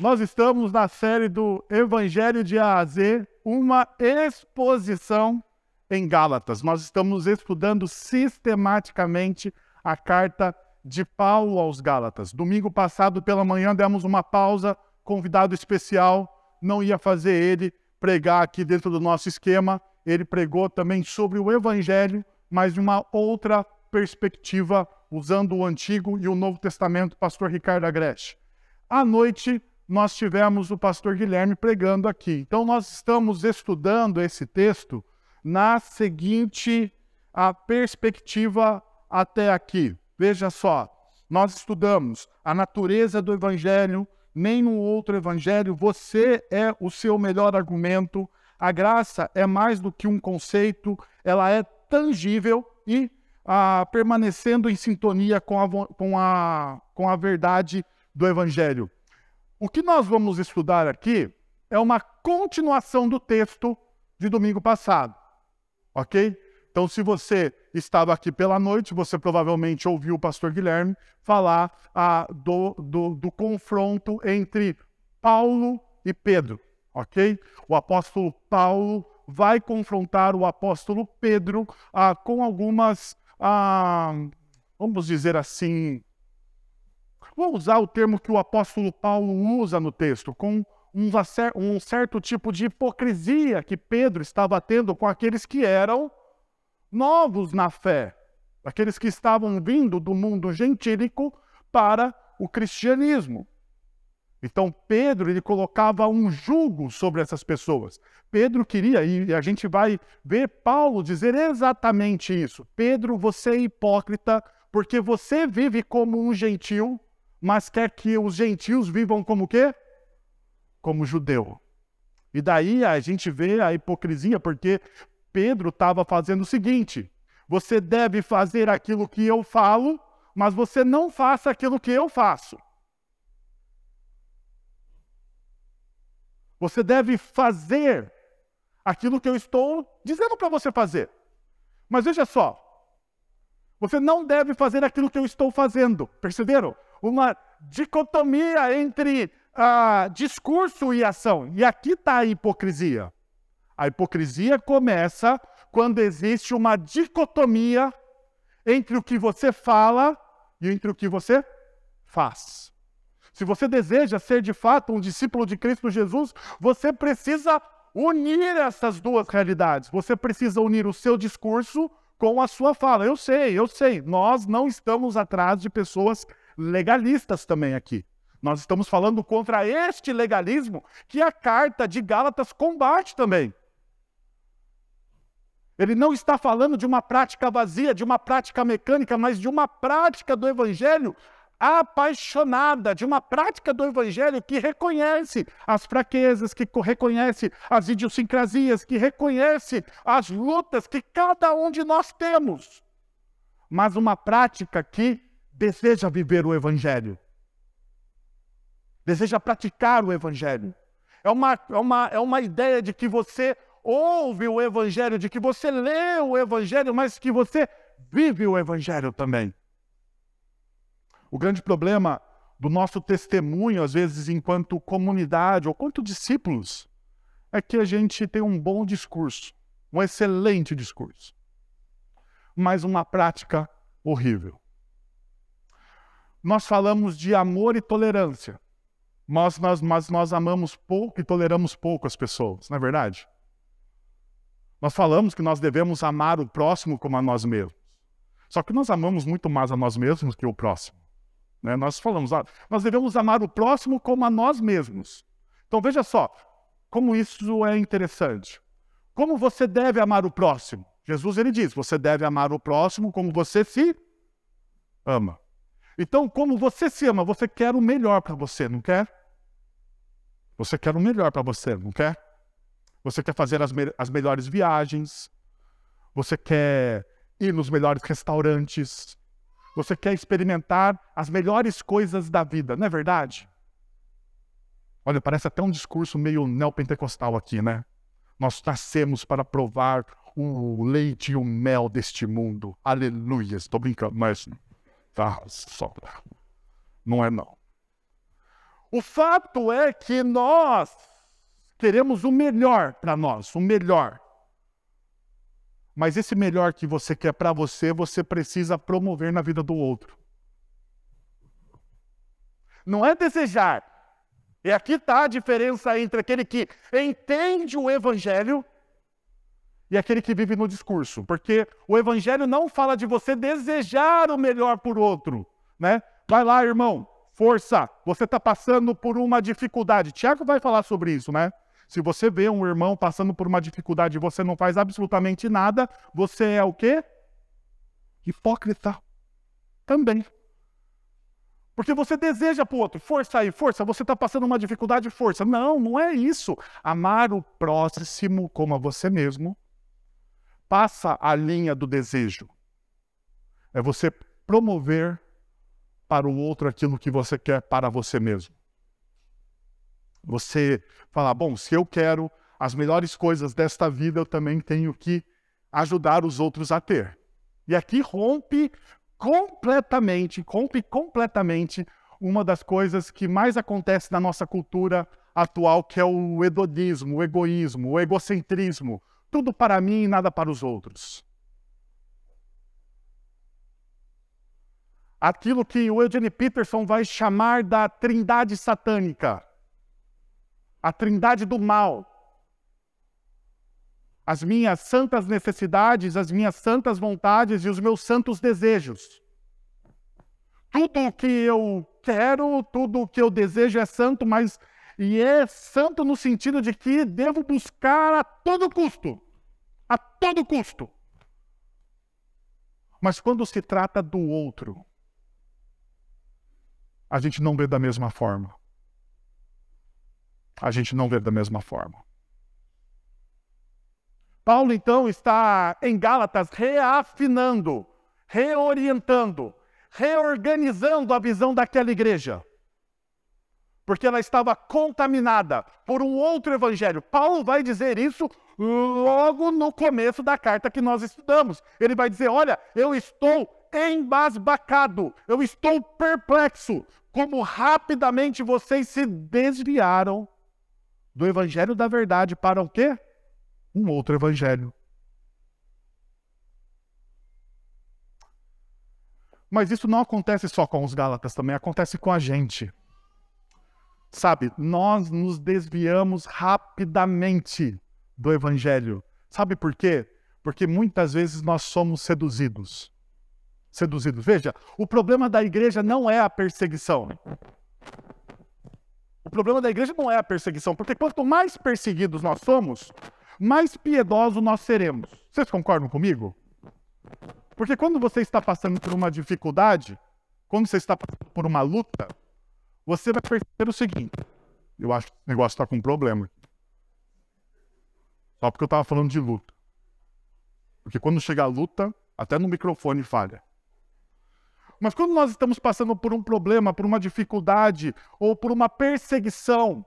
Nós estamos na série do Evangelho de A a Z, uma exposição em Gálatas. Nós estamos estudando sistematicamente a carta de Paulo aos Gálatas. Domingo passado pela manhã demos uma pausa, convidado especial, não ia fazer ele pregar aqui dentro do nosso esquema. Ele pregou também sobre o Evangelho, mas de uma outra perspectiva, usando o Antigo e o Novo Testamento, pastor Ricardo Agreste. À noite, nós tivemos o pastor Guilherme pregando aqui. Então, nós estamos estudando esse texto na seguinte a perspectiva até aqui. Veja só, nós estudamos a natureza do evangelho, nenhum outro evangelho, você é o seu melhor argumento. A graça é mais do que um conceito, ela é tangível e ah, permanecendo em sintonia com a, com, a, com a verdade do evangelho. O que nós vamos estudar aqui é uma continuação do texto de domingo passado, ok? Então, se você estava aqui pela noite, você provavelmente ouviu o pastor Guilherme falar ah, do, do, do confronto entre Paulo e Pedro, ok? O apóstolo Paulo vai confrontar o apóstolo Pedro ah, com algumas, ah, vamos dizer assim, Vou usar o termo que o apóstolo Paulo usa no texto, com um, certo tipo de hipocrisia que Pedro estava tendo com aqueles que eram novos na fé, aqueles que estavam vindo do mundo gentílico para o cristianismo. Então Pedro ele colocava um jugo sobre essas pessoas. Pedro queria e a gente vai ver Paulo dizer exatamente isso. Pedro, você é hipócrita porque você vive como um gentil mas quer que os gentios vivam como quê? Como judeu. E daí a gente vê a hipocrisia, porque Pedro estava fazendo o seguinte: você deve fazer aquilo que eu falo, mas você não faça aquilo que eu faço. Você deve fazer aquilo que eu estou dizendo para você fazer. Mas veja só, você não deve fazer aquilo que eu estou fazendo. Perceberam? Uma dicotomia entre ah, discurso e ação. E aqui está a hipocrisia. A hipocrisia começa quando existe uma dicotomia entre o que você fala e entre o que você faz. Se você deseja ser de fato um discípulo de Cristo Jesus, você precisa unir essas duas realidades. Você precisa unir o seu discurso com a sua fala. Eu sei, eu sei, nós não estamos atrás de pessoas legalistas também aqui. Nós estamos falando contra este legalismo que a carta de Gálatas combate também. Ele não está falando de uma prática vazia, de uma prática mecânica, mas de uma prática do evangelho apaixonada, de uma prática do evangelho que reconhece as fraquezas, que reconhece as idiosincrasias, que reconhece as lutas que cada um de nós temos. Mas uma prática que deseja viver o Evangelho, deseja praticar o Evangelho. É uma, é, uma, é uma ideia de que você ouve o Evangelho, de que você lê o Evangelho, mas que você vive o Evangelho também. O grande problema do nosso testemunho, às vezes, enquanto comunidade ou quanto discípulos, é que a gente tem um bom discurso, um excelente discurso, mas uma prática horrível nós falamos de amor e tolerância. Mas nós, mas nós amamos pouco e toleramos pouco as pessoas, não é verdade? Nós falamos que nós devemos amar o próximo como a nós mesmos. Só que nós amamos muito mais a nós mesmos que o próximo. Né? Nós falamos, ah, nós devemos amar o próximo como a nós mesmos. Então veja só, como isso é interessante. Como você deve amar o próximo? Jesus ele diz: você deve amar o próximo como você se ama. Então, como você se ama, você quer o melhor para você, não quer? Você quer o melhor para você, não quer? Você quer fazer as, me as melhores viagens, você quer ir nos melhores restaurantes, você quer experimentar as melhores coisas da vida, não é verdade? Olha, parece até um discurso meio neopentecostal aqui, né? Nós nascemos para provar o leite e o mel deste mundo. Aleluia. Estou brincando, mas Tá, só. Não é não. O fato é que nós queremos o melhor para nós, o melhor. Mas esse melhor que você quer para você, você precisa promover na vida do outro. Não é desejar. E aqui está a diferença entre aquele que entende o evangelho e aquele que vive no discurso. Porque o evangelho não fala de você desejar o melhor por outro, né? Vai lá, irmão, força, você está passando por uma dificuldade. Tiago vai falar sobre isso, né? Se você vê um irmão passando por uma dificuldade e você não faz absolutamente nada, você é o quê? Hipócrita. Também. Porque você deseja para o outro, força aí, força, você está passando uma dificuldade, força. Não, não é isso. Amar o próximo como a você mesmo passa a linha do desejo. É você promover para o outro aquilo que você quer para você mesmo. Você falar, bom, se eu quero as melhores coisas desta vida, eu também tenho que ajudar os outros a ter. E aqui rompe completamente, rompe completamente uma das coisas que mais acontece na nossa cultura atual, que é o hedonismo, o egoísmo, o egocentrismo. Tudo para mim e nada para os outros. aquilo que o Eugene Peterson vai chamar da trindade satânica, a trindade do mal. As minhas santas necessidades, as minhas santas vontades e os meus santos desejos. Tudo o que eu quero, tudo o que eu desejo é santo, mas e é santo no sentido de que devo buscar a todo custo. A todo custo. Mas quando se trata do outro, a gente não vê da mesma forma. A gente não vê da mesma forma. Paulo, então, está em Gálatas reafinando, reorientando, reorganizando a visão daquela igreja. Porque ela estava contaminada por um outro evangelho. Paulo vai dizer isso logo no começo da carta que nós estudamos. Ele vai dizer: Olha, eu estou embasbacado, eu estou perplexo, como rapidamente vocês se desviaram do evangelho da verdade para o quê? Um outro evangelho. Mas isso não acontece só com os Gálatas, também acontece com a gente. Sabe, nós nos desviamos rapidamente do evangelho. Sabe por quê? Porque muitas vezes nós somos seduzidos seduzidos. Veja, o problema da igreja não é a perseguição. O problema da igreja não é a perseguição, porque quanto mais perseguidos nós somos, mais piedosos nós seremos. Vocês concordam comigo? Porque quando você está passando por uma dificuldade, quando você está passando por uma luta, você vai perceber o seguinte: eu acho que o negócio está com um problema. Só porque eu estava falando de luta. Porque quando chega a luta, até no microfone falha. Mas quando nós estamos passando por um problema, por uma dificuldade ou por uma perseguição,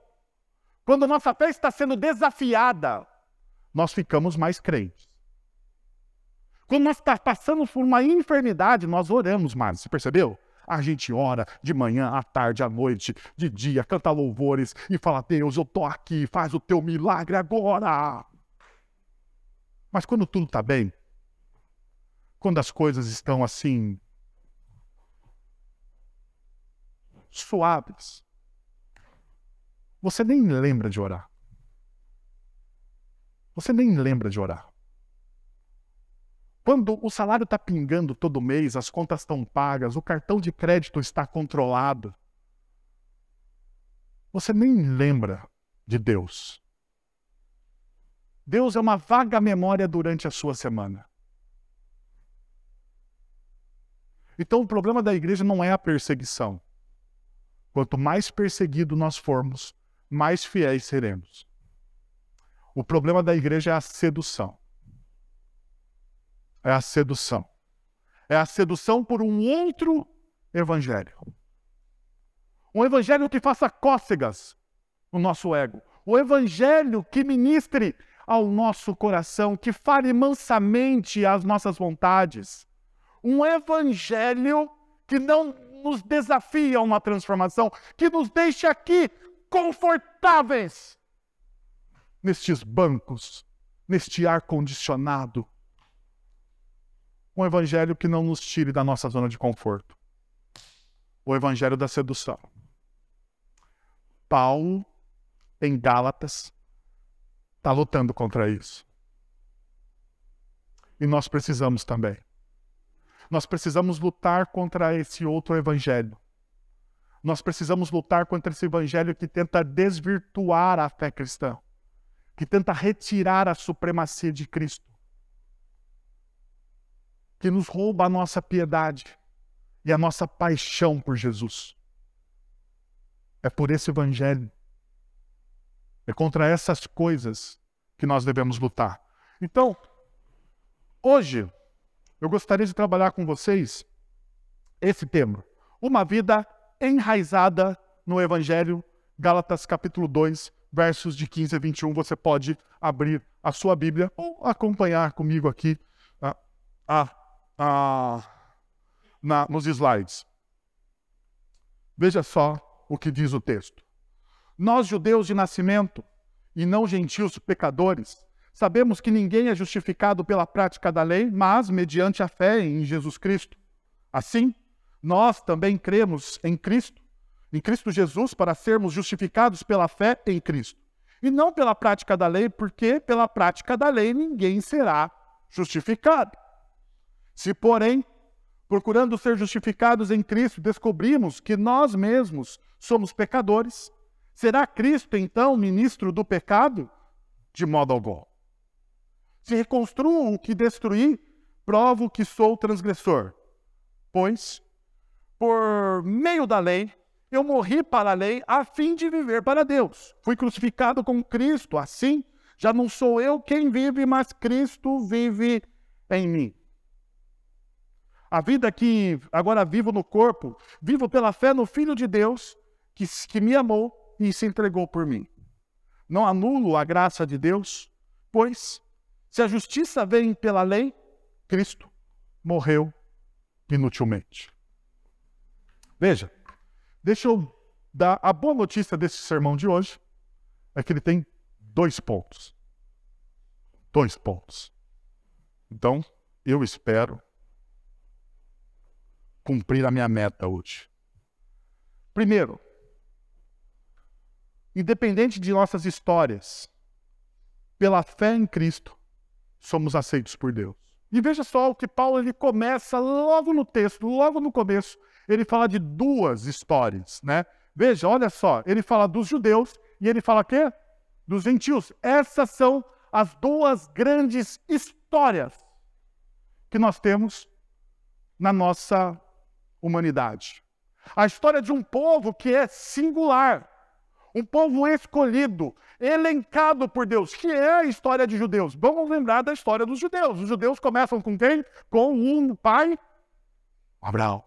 quando nossa fé está sendo desafiada, nós ficamos mais crentes. Quando nós estamos tá passando por uma enfermidade, nós oramos mais. Você percebeu? A gente ora de manhã, à tarde, à noite, de dia, canta louvores e fala: Deus, eu estou aqui, faz o teu milagre agora. Mas quando tudo está bem, quando as coisas estão assim, suaves. Você nem lembra de orar. Você nem lembra de orar. Quando o salário está pingando todo mês, as contas estão pagas, o cartão de crédito está controlado, você nem lembra de Deus. Deus é uma vaga memória durante a sua semana. Então o problema da igreja não é a perseguição. Quanto mais perseguido nós formos, mais fiéis seremos. O problema da igreja é a sedução. É a sedução. É a sedução por um outro evangelho. Um evangelho que faça cócegas no nosso ego. O evangelho que ministre ao nosso coração, que fale mansamente às nossas vontades. Um evangelho que não nos desafia a uma transformação, que nos deixa aqui confortáveis nestes bancos, neste ar condicionado. Um evangelho que não nos tire da nossa zona de conforto. O evangelho da sedução. Paulo, em Gálatas, está lutando contra isso. E nós precisamos também. Nós precisamos lutar contra esse outro evangelho. Nós precisamos lutar contra esse evangelho que tenta desvirtuar a fé cristã, que tenta retirar a supremacia de Cristo, que nos rouba a nossa piedade e a nossa paixão por Jesus. É por esse evangelho, é contra essas coisas que nós devemos lutar. Então, hoje, eu gostaria de trabalhar com vocês esse tema: uma vida enraizada no Evangelho, Gálatas capítulo 2, versos de 15 a 21. Você pode abrir a sua Bíblia ou acompanhar comigo aqui ah, ah, ah, na, nos slides. Veja só o que diz o texto. Nós, judeus de nascimento, e não gentios pecadores, sabemos que ninguém é justificado pela prática da lei, mas mediante a fé em Jesus Cristo. Assim, nós também cremos em Cristo, em Cristo Jesus, para sermos justificados pela fé em Cristo. E não pela prática da lei, porque pela prática da lei ninguém será justificado. Se, porém, procurando ser justificados em Cristo, descobrimos que nós mesmos somos pecadores, será Cristo então ministro do pecado? De modo algum. Se reconstruo o que destruí, provo que sou transgressor. Pois por meio da lei, eu morri para a lei a fim de viver para Deus. Fui crucificado com Cristo, assim já não sou eu quem vive, mas Cristo vive em mim. A vida que agora vivo no corpo, vivo pela fé no Filho de Deus, que, que me amou e se entregou por mim. Não anulo a graça de Deus, pois, se a justiça vem pela lei, Cristo morreu inutilmente. Veja, deixa eu dar a boa notícia desse sermão de hoje, é que ele tem dois pontos. Dois pontos. Então, eu espero cumprir a minha meta hoje. Primeiro, independente de nossas histórias, pela fé em Cristo, somos aceitos por Deus. E veja só o que Paulo ele começa logo no texto, logo no começo, ele fala de duas histórias, né? Veja, olha só, ele fala dos judeus e ele fala quê? Dos gentios. Essas são as duas grandes histórias que nós temos na nossa humanidade. A história de um povo que é singular, um povo escolhido, elencado por Deus, que é a história de judeus. Vamos lembrar da história dos judeus. Os judeus começam com quem? Com um pai, Abraão.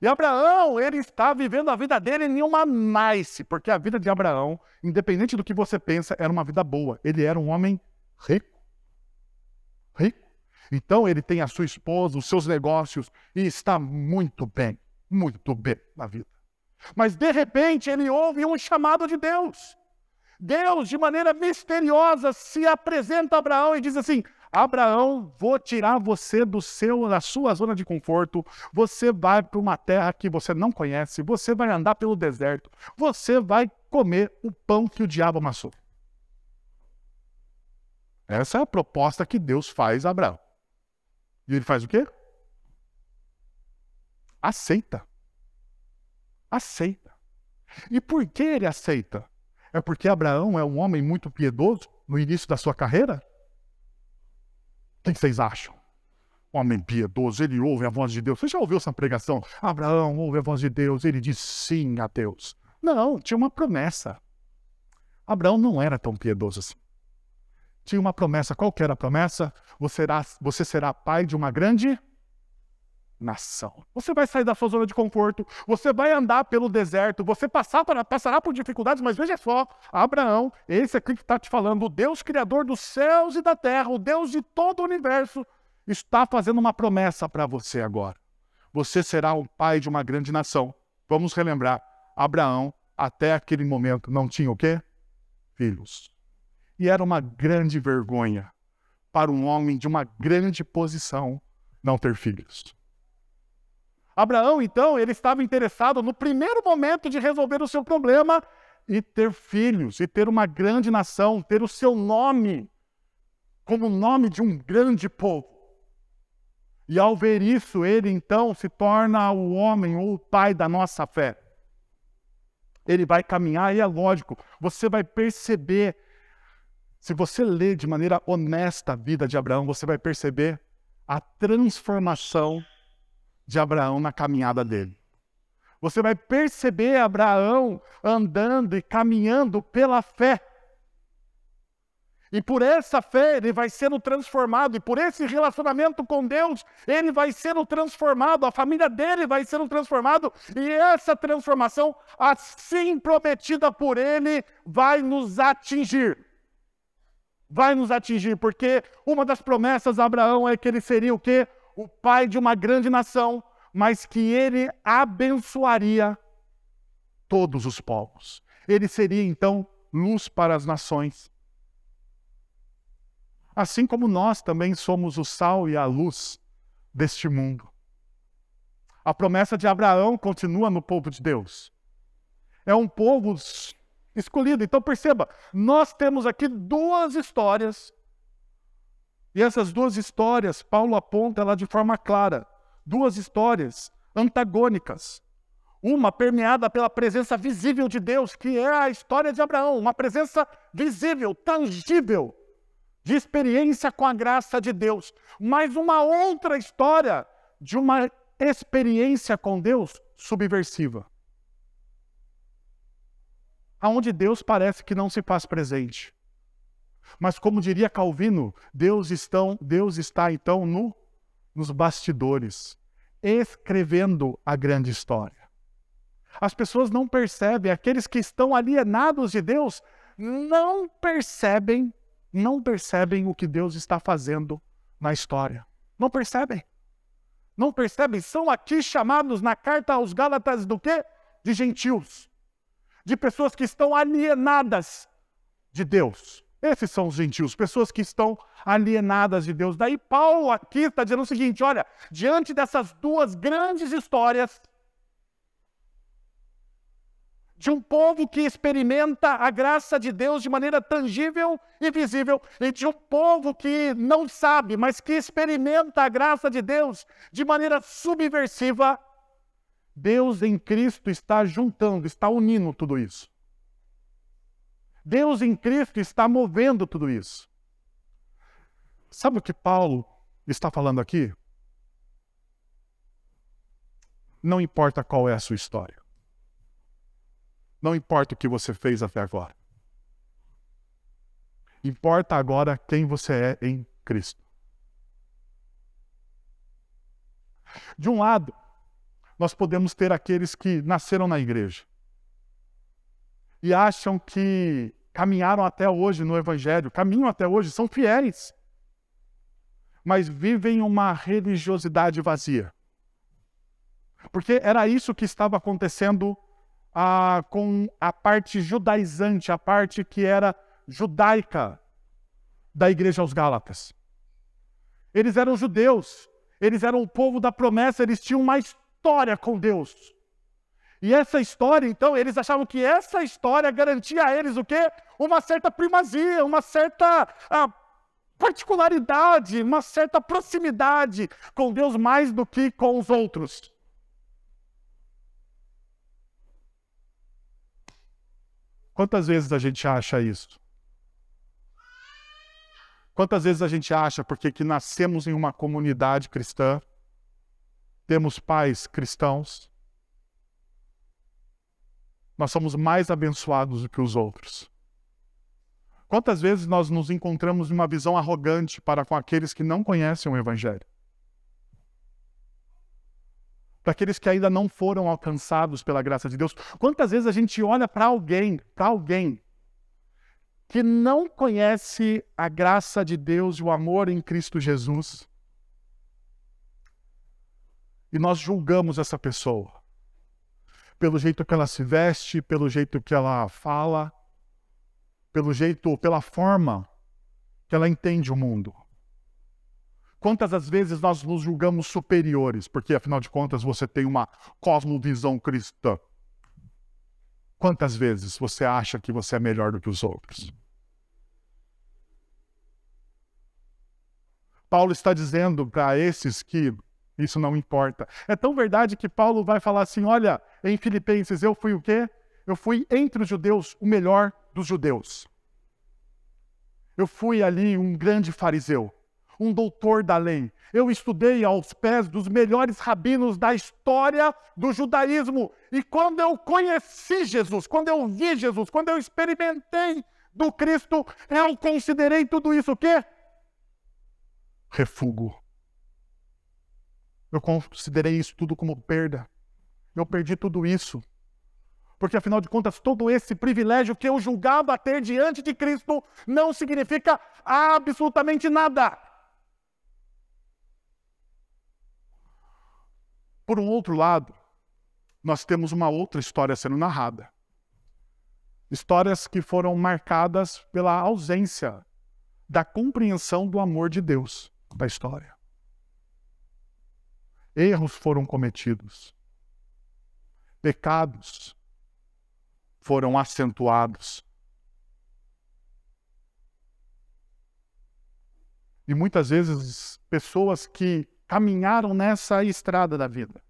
E Abraão, ele está vivendo a vida dele em uma nice, porque a vida de Abraão, independente do que você pensa, era uma vida boa. Ele era um homem rico. Rico. Então ele tem a sua esposa, os seus negócios e está muito bem, muito bem na vida. Mas de repente ele ouve um chamado de Deus. Deus, de maneira misteriosa, se apresenta a Abraão e diz assim: Abraão, vou tirar você do seu, da sua zona de conforto. Você vai para uma terra que você não conhece. Você vai andar pelo deserto. Você vai comer o pão que o diabo amassou. Essa é a proposta que Deus faz a Abraão. E ele faz o quê? Aceita. Aceita. E por que ele aceita? É porque Abraão é um homem muito piedoso no início da sua carreira? O que vocês acham? Homem piedoso, ele ouve a voz de Deus. Você já ouviu essa pregação? Abraão ouve a voz de Deus, ele diz sim a Deus. Não, tinha uma promessa. Abraão não era tão piedoso assim. Tinha uma promessa. Qual era a promessa? Você será, você será pai de uma grande nação. Você vai sair da sua zona de conforto, você vai andar pelo deserto, você passar para, passará por dificuldades, mas veja só, Abraão, esse aqui que está te falando, o Deus Criador dos céus e da terra, o Deus de todo o universo, está fazendo uma promessa para você agora. você será o pai de uma grande nação. Vamos relembrar, Abraão, até aquele momento, não tinha o quê? Filhos. E era uma grande vergonha para um homem de uma grande posição não ter filhos. Abraão, então, ele estava interessado no primeiro momento de resolver o seu problema e ter filhos, e ter uma grande nação, ter o seu nome como o nome de um grande povo. E ao ver isso, ele então se torna o homem ou o pai da nossa fé. Ele vai caminhar, e é lógico, você vai perceber, se você ler de maneira honesta a vida de Abraão, você vai perceber a transformação de Abraão na caminhada dele. Você vai perceber Abraão andando e caminhando pela fé. E por essa fé ele vai sendo transformado, e por esse relacionamento com Deus, ele vai sendo transformado, a família dele vai sendo transformado, e essa transformação, assim prometida por ele, vai nos atingir. Vai nos atingir, porque uma das promessas a Abraão é que ele seria o quê? O pai de uma grande nação, mas que ele abençoaria todos os povos. Ele seria então luz para as nações. Assim como nós também somos o sal e a luz deste mundo. A promessa de Abraão continua no povo de Deus. É um povo escolhido. Então perceba, nós temos aqui duas histórias. E essas duas histórias, Paulo aponta ela de forma clara duas histórias antagônicas. Uma permeada pela presença visível de Deus, que é a história de Abraão, uma presença visível, tangível, de experiência com a graça de Deus. Mas uma outra história de uma experiência com Deus subversiva. Aonde Deus parece que não se faz presente. Mas como diria Calvino, Deus, estão, Deus está então no nos bastidores, escrevendo a grande história. As pessoas não percebem, aqueles que estão alienados de Deus não percebem, não percebem o que Deus está fazendo na história. Não percebem. Não percebem, são aqui chamados na carta aos Gálatas do quê? De gentios. De pessoas que estão alienadas de Deus. Esses são os gentios, pessoas que estão alienadas de Deus. Daí Paulo aqui está dizendo o seguinte: olha, diante dessas duas grandes histórias, de um povo que experimenta a graça de Deus de maneira tangível e visível, e de um povo que não sabe, mas que experimenta a graça de Deus de maneira subversiva, Deus em Cristo está juntando, está unindo tudo isso. Deus em Cristo está movendo tudo isso. Sabe o que Paulo está falando aqui? Não importa qual é a sua história. Não importa o que você fez até agora. Importa agora quem você é em Cristo. De um lado, nós podemos ter aqueles que nasceram na igreja e acham que caminharam até hoje no Evangelho, caminham até hoje, são fiéis, mas vivem uma religiosidade vazia. Porque era isso que estava acontecendo ah, com a parte judaizante, a parte que era judaica da igreja aos Gálatas. Eles eram judeus, eles eram o povo da promessa, eles tinham uma história com Deus. E essa história, então, eles achavam que essa história garantia a eles o quê? Uma certa primazia, uma certa ah, particularidade, uma certa proximidade com Deus mais do que com os outros. Quantas vezes a gente acha isso? Quantas vezes a gente acha porque que nascemos em uma comunidade cristã, temos pais cristãos, nós somos mais abençoados do que os outros. Quantas vezes nós nos encontramos em uma visão arrogante para com aqueles que não conhecem o Evangelho? Para aqueles que ainda não foram alcançados pela graça de Deus. Quantas vezes a gente olha para alguém, para alguém que não conhece a graça de Deus e o amor em Cristo Jesus e nós julgamos essa pessoa pelo jeito que ela se veste, pelo jeito que ela fala, pelo jeito, pela forma que ela entende o mundo. Quantas das vezes nós nos julgamos superiores, porque afinal de contas você tem uma cosmovisão cristã? Quantas vezes você acha que você é melhor do que os outros? Paulo está dizendo para esses que isso não importa. É tão verdade que Paulo vai falar assim: olha, em Filipenses, eu fui o quê? Eu fui entre os judeus o melhor dos judeus. Eu fui ali um grande fariseu, um doutor da lei. Eu estudei aos pés dos melhores rabinos da história do judaísmo. E quando eu conheci Jesus, quando eu vi Jesus, quando eu experimentei do Cristo, eu considerei tudo isso o quê? Refúgio. Eu considerei isso tudo como perda. Eu perdi tudo isso. Porque, afinal de contas, todo esse privilégio que eu julgava ter diante de Cristo não significa absolutamente nada. Por um outro lado, nós temos uma outra história sendo narrada. Histórias que foram marcadas pela ausência da compreensão do amor de Deus da história. Erros foram cometidos. Pecados foram acentuados. E muitas vezes pessoas que caminharam nessa estrada da vida,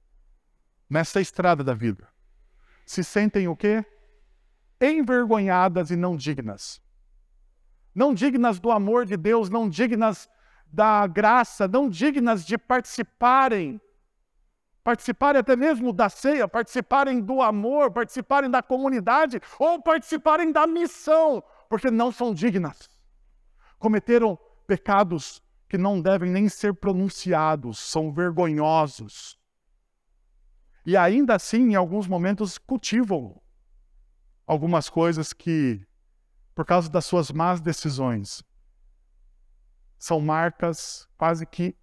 nessa estrada da vida, se sentem o quê? Envergonhadas e não dignas. Não dignas do amor de Deus, não dignas da graça, não dignas de participarem participarem até mesmo da ceia, participarem do amor, participarem da comunidade ou participarem da missão, porque não são dignas. Cometeram pecados que não devem nem ser pronunciados, são vergonhosos. E ainda assim, em alguns momentos, cultivam algumas coisas que, por causa das suas más decisões, são marcas quase que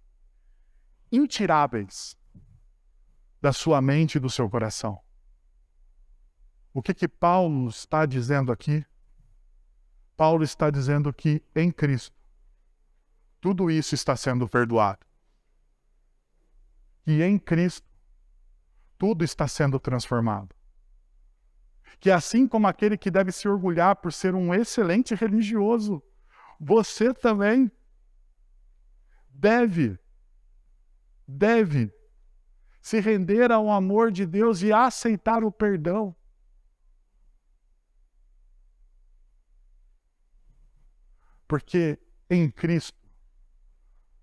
intiráveis da sua mente e do seu coração. O que que Paulo está dizendo aqui? Paulo está dizendo que em Cristo tudo isso está sendo perdoado. Que em Cristo tudo está sendo transformado. Que assim como aquele que deve se orgulhar por ser um excelente religioso, você também deve deve se render ao amor de Deus e aceitar o perdão. Porque em Cristo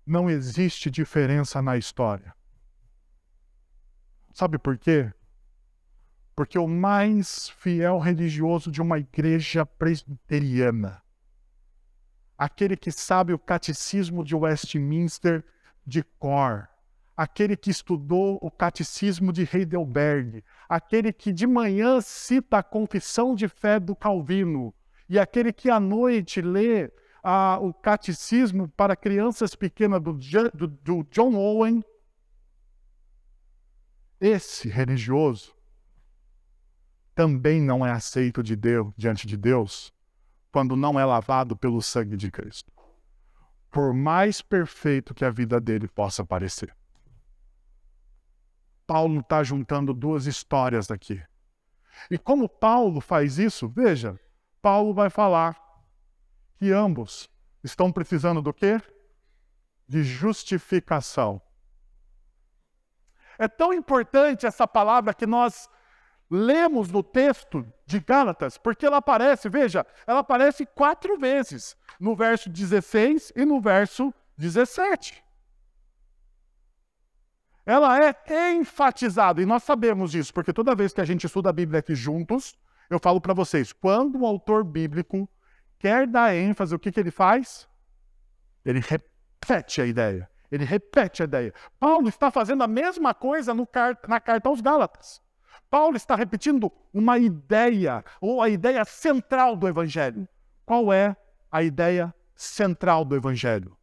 não existe diferença na história. Sabe por quê? Porque o mais fiel religioso de uma igreja presbiteriana, aquele que sabe o catecismo de Westminster de cor, aquele que estudou o catecismo de Heidelberg, aquele que de manhã cita a confissão de fé do Calvino, e aquele que à noite lê ah, o catecismo para crianças pequenas do, do, do John Owen, esse religioso também não é aceito de Deus, diante de Deus quando não é lavado pelo sangue de Cristo. Por mais perfeito que a vida dele possa parecer. Paulo está juntando duas histórias aqui. E como Paulo faz isso, veja, Paulo vai falar que ambos estão precisando do quê? De justificação. É tão importante essa palavra que nós lemos no texto de Gálatas, porque ela aparece, veja, ela aparece quatro vezes, no verso 16 e no verso 17 ela é enfatizada, e nós sabemos disso, porque toda vez que a gente estuda a Bíblia aqui juntos, eu falo para vocês, quando o autor bíblico quer dar ênfase, o que, que ele faz? Ele repete a ideia. Ele repete a ideia. Paulo está fazendo a mesma coisa car na carta aos Gálatas. Paulo está repetindo uma ideia, ou a ideia central do Evangelho. Qual é a ideia central do Evangelho?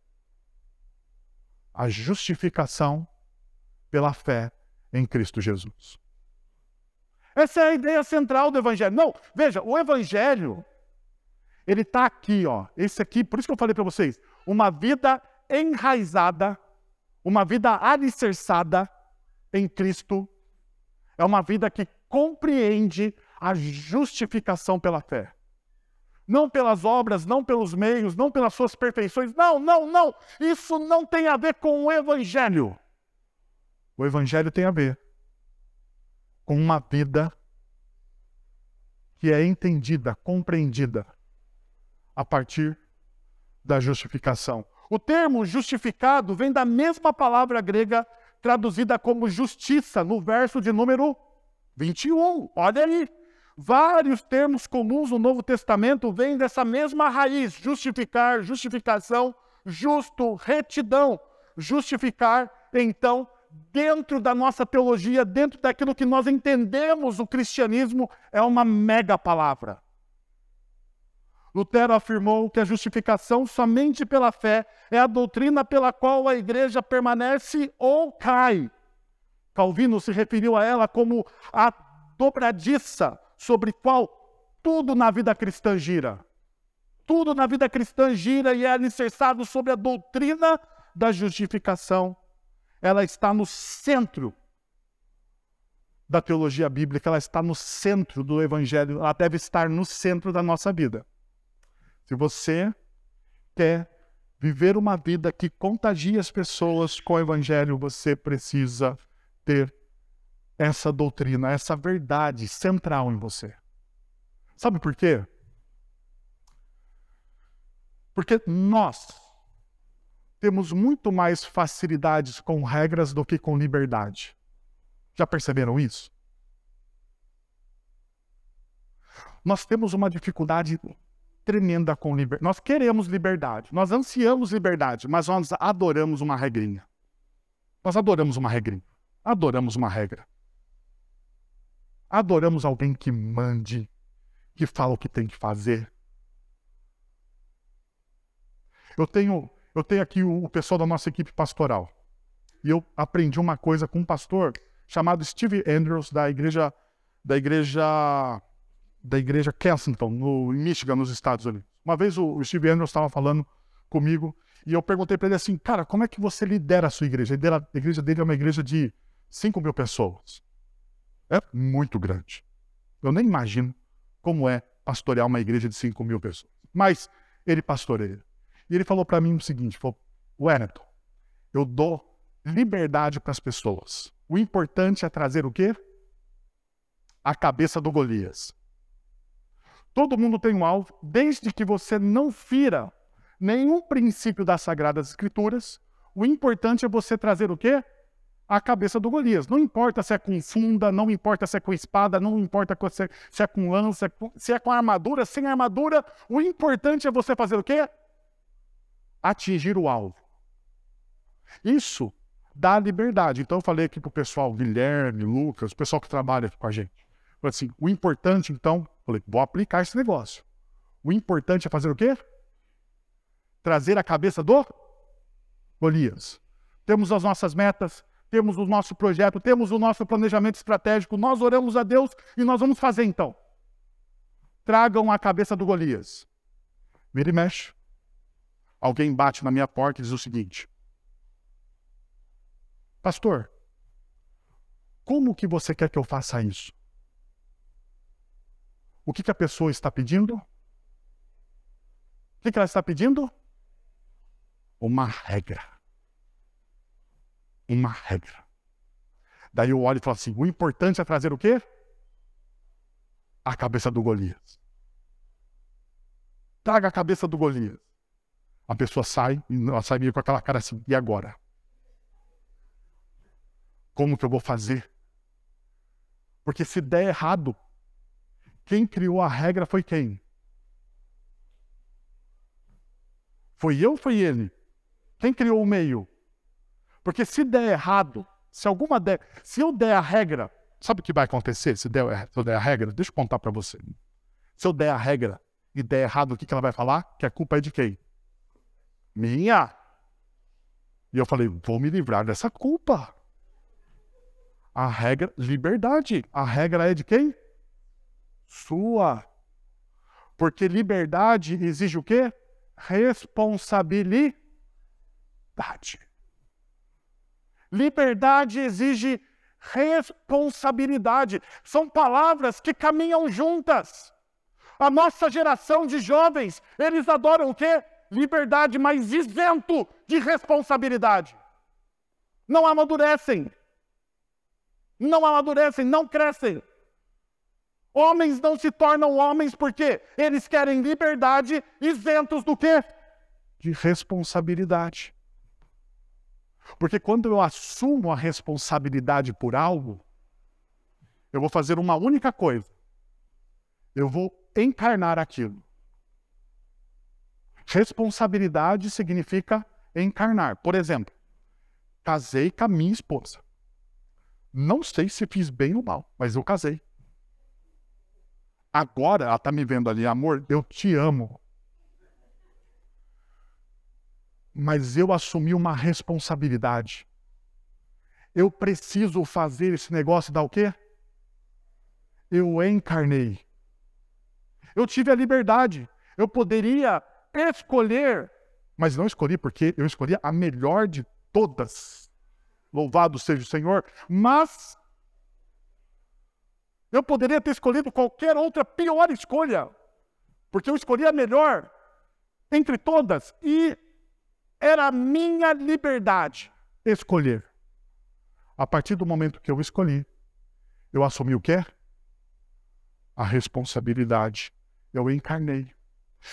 A justificação pela fé em Cristo Jesus. Essa é a ideia central do Evangelho. Não, veja, o Evangelho, ele está aqui, ó. Esse aqui, por isso que eu falei para vocês, uma vida enraizada, uma vida alicerçada em Cristo, é uma vida que compreende a justificação pela fé. Não pelas obras, não pelos meios, não pelas suas perfeições. Não, não, não. Isso não tem a ver com o Evangelho. O Evangelho tem a ver com uma vida que é entendida, compreendida a partir da justificação. O termo justificado vem da mesma palavra grega traduzida como justiça no verso de número 21. Olha aí. Vários termos comuns no Novo Testamento vêm dessa mesma raiz: justificar, justificação, justo, retidão. Justificar, então, dentro da nossa teologia, dentro daquilo que nós entendemos o cristianismo, é uma mega palavra. Lutero afirmou que a justificação somente pela fé é a doutrina pela qual a igreja permanece ou cai. Calvino se referiu a ela como a dobradiça sobre qual tudo na vida cristã gira. Tudo na vida cristã gira e é alicerçado sobre a doutrina da justificação ela está no centro da teologia bíblica, ela está no centro do evangelho, ela deve estar no centro da nossa vida. Se você quer viver uma vida que contagie as pessoas com o evangelho, você precisa ter essa doutrina, essa verdade central em você. Sabe por quê? Porque nós temos muito mais facilidades com regras do que com liberdade. Já perceberam isso? Nós temos uma dificuldade tremenda com liberdade. Nós queremos liberdade, nós ansiamos liberdade, mas nós adoramos uma regrinha. Nós adoramos uma regrinha. Adoramos uma regra. Adoramos alguém que mande, que fala o que tem que fazer. Eu tenho eu tenho aqui o, pessoal da nossa equipe pastoral. E eu aprendi uma coisa com um pastor chamado Steve Andrews, da igreja da igreja da igreja Kensington, no em Michigan, nos Estados Unidos. Uma vez o, o Steve Andrews estava falando comigo e eu perguntei para ele assim, cara, como é que você lidera a sua igreja? A igreja dele é uma igreja de 5 mil pessoas. É muito grande. Eu nem imagino como é pastorear uma igreja de 5 mil pessoas. Mas ele pastoreia. E ele falou para mim o seguinte: falou, Wellington, eu dou liberdade para as pessoas. O importante é trazer o quê? A cabeça do Golias. Todo mundo tem um alvo, desde que você não fira nenhum princípio das Sagradas Escrituras. O importante é você trazer o quê? A cabeça do Golias. Não importa se é com funda, não importa se é com espada, não importa se é com lança, se é com armadura, sem armadura. O importante é você fazer o quê? Atingir o alvo. Isso dá liberdade. Então eu falei aqui para o pessoal, Guilherme, Lucas, o pessoal que trabalha com a gente. Falei assim, o importante então, falei, vou aplicar esse negócio. O importante é fazer o quê? Trazer a cabeça do Golias. Temos as nossas metas, temos o nosso projeto, temos o nosso planejamento estratégico, nós oramos a Deus e nós vamos fazer então. Tragam a cabeça do Golias. Vira e mexe alguém bate na minha porta e diz o seguinte: Pastor, como que você quer que eu faça isso? O que, que a pessoa está pedindo? O que, que ela está pedindo? Uma regra. Uma regra. Daí eu olho e falo assim: o importante é trazer o quê? A cabeça do Golias. Traga a cabeça do Golias. A pessoa sai, ela sai meio com aquela cara assim, e agora? Como que eu vou fazer? Porque se der errado, quem criou a regra foi quem? Foi eu ou foi ele? Quem criou o meio? Porque se der errado, se alguma der, se eu der a regra, sabe o que vai acontecer se, der, se eu der a regra? Deixa eu contar para você. Se eu der a regra e der errado, o que, que ela vai falar? Que a culpa é de quem? Minha. E eu falei, vou me livrar dessa culpa. A regra, liberdade. A regra é de quem? Sua. Porque liberdade exige o quê? Responsabilidade. Liberdade exige responsabilidade. São palavras que caminham juntas. A nossa geração de jovens, eles adoram o quê? Liberdade, mas isento de responsabilidade. Não amadurecem. Não amadurecem, não crescem. Homens não se tornam homens porque eles querem liberdade, isentos do quê? De responsabilidade. Porque quando eu assumo a responsabilidade por algo, eu vou fazer uma única coisa. Eu vou encarnar aquilo. Responsabilidade significa encarnar. Por exemplo, casei com a minha esposa. Não sei se fiz bem ou mal, mas eu casei. Agora ela está me vendo ali, amor, eu te amo. Mas eu assumi uma responsabilidade. Eu preciso fazer esse negócio dar o quê? Eu encarnei. Eu tive a liberdade. Eu poderia escolher, mas não escolhi porque eu escolhi a melhor de todas. Louvado seja o Senhor. Mas eu poderia ter escolhido qualquer outra pior escolha, porque eu escolhi a melhor entre todas e era a minha liberdade escolher. A partir do momento que eu escolhi, eu assumi o quê? A responsabilidade. Eu encarnei.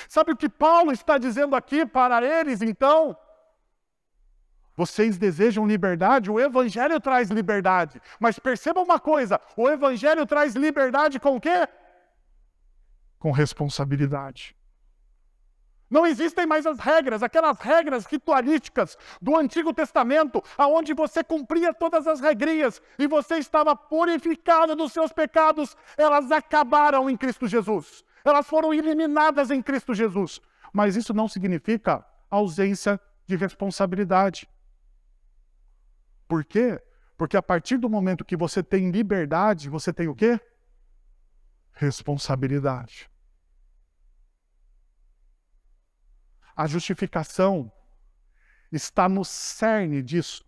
Sabe o que Paulo está dizendo aqui para eles, então? Vocês desejam liberdade? O Evangelho traz liberdade. Mas perceba uma coisa: o Evangelho traz liberdade com o quê? Com responsabilidade. Não existem mais as regras, aquelas regras ritualísticas do Antigo Testamento, aonde você cumpria todas as regrinhas e você estava purificado dos seus pecados, elas acabaram em Cristo Jesus. Elas foram eliminadas em Cristo Jesus. Mas isso não significa ausência de responsabilidade. Por quê? Porque a partir do momento que você tem liberdade, você tem o quê? Responsabilidade. A justificação está no cerne disso.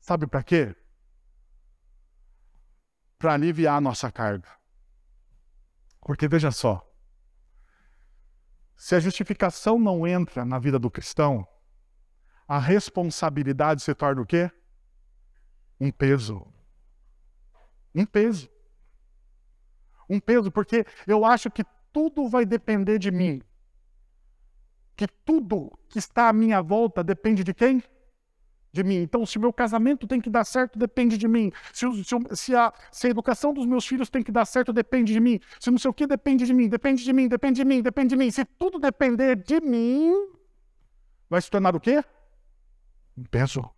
Sabe para quê? Para aliviar a nossa carga. Porque veja só, se a justificação não entra na vida do cristão, a responsabilidade se torna o quê? um peso. Um peso. Um peso, porque eu acho que tudo vai depender de mim. Que tudo que está à minha volta depende de quem? De mim. Então, se meu casamento tem que dar certo, depende de mim. Se, se, se, a, se a educação dos meus filhos tem que dar certo, depende de mim. Se não sei o que, depende de mim, depende de mim, depende de mim, depende de mim. Se tudo depender de mim, vai se tornar o quê? Um peso.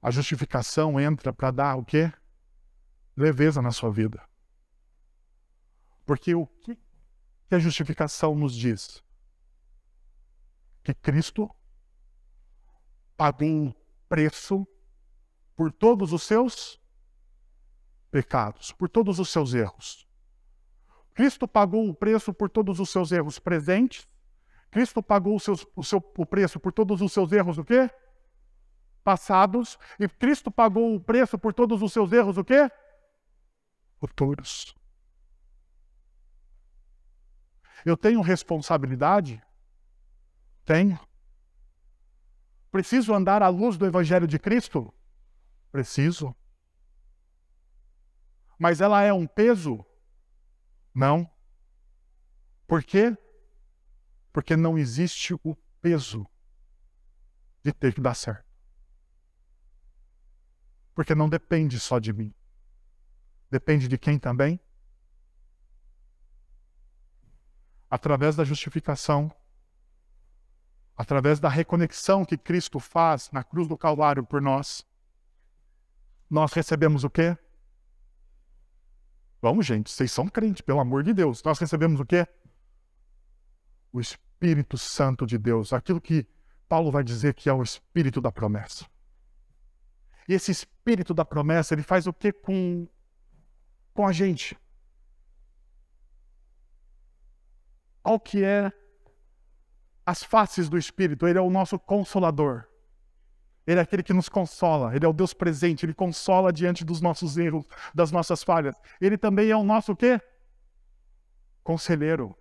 A justificação entra para dar o quê? Leveza na sua vida. Porque o que, que a justificação nos diz? Que Cristo pagou um preço por todos os seus pecados, por todos os seus erros. Cristo pagou o preço por todos os seus erros presentes. Cristo pagou o, o, seu, o preço por todos os seus erros o quê? passados e Cristo pagou o preço por todos os seus erros, o quê? Futuros. Eu tenho responsabilidade? Tenho. Preciso andar à luz do Evangelho de Cristo? Preciso. Mas ela é um peso? Não. Por quê? Porque não existe o peso de ter que dar certo. Porque não depende só de mim. Depende de quem também? Através da justificação, através da reconexão que Cristo faz na cruz do Calvário por nós, nós recebemos o quê? Vamos, gente, vocês são crentes, pelo amor de Deus. Nós recebemos o quê? O Espírito Santo de Deus, aquilo que Paulo vai dizer que é o Espírito da promessa. E esse espírito da promessa, ele faz o que com, com a gente? Qual que é as faces do Espírito? Ele é o nosso consolador. Ele é aquele que nos consola, ele é o Deus presente, ele consola diante dos nossos erros, das nossas falhas. Ele também é o nosso quê? Conselheiro.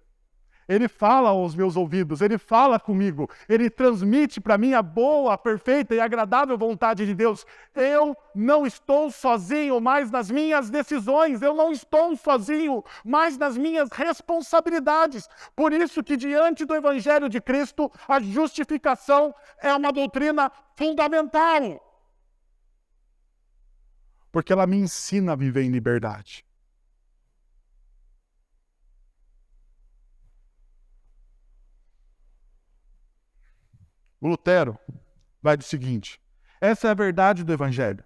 Ele fala aos meus ouvidos, ele fala comigo, ele transmite para mim a boa, perfeita e agradável vontade de Deus. Eu não estou sozinho mais nas minhas decisões, eu não estou sozinho mais nas minhas responsabilidades. Por isso que diante do evangelho de Cristo, a justificação é uma doutrina fundamental. Porque ela me ensina a viver em liberdade. O Lutero vai do seguinte: essa é a verdade do Evangelho.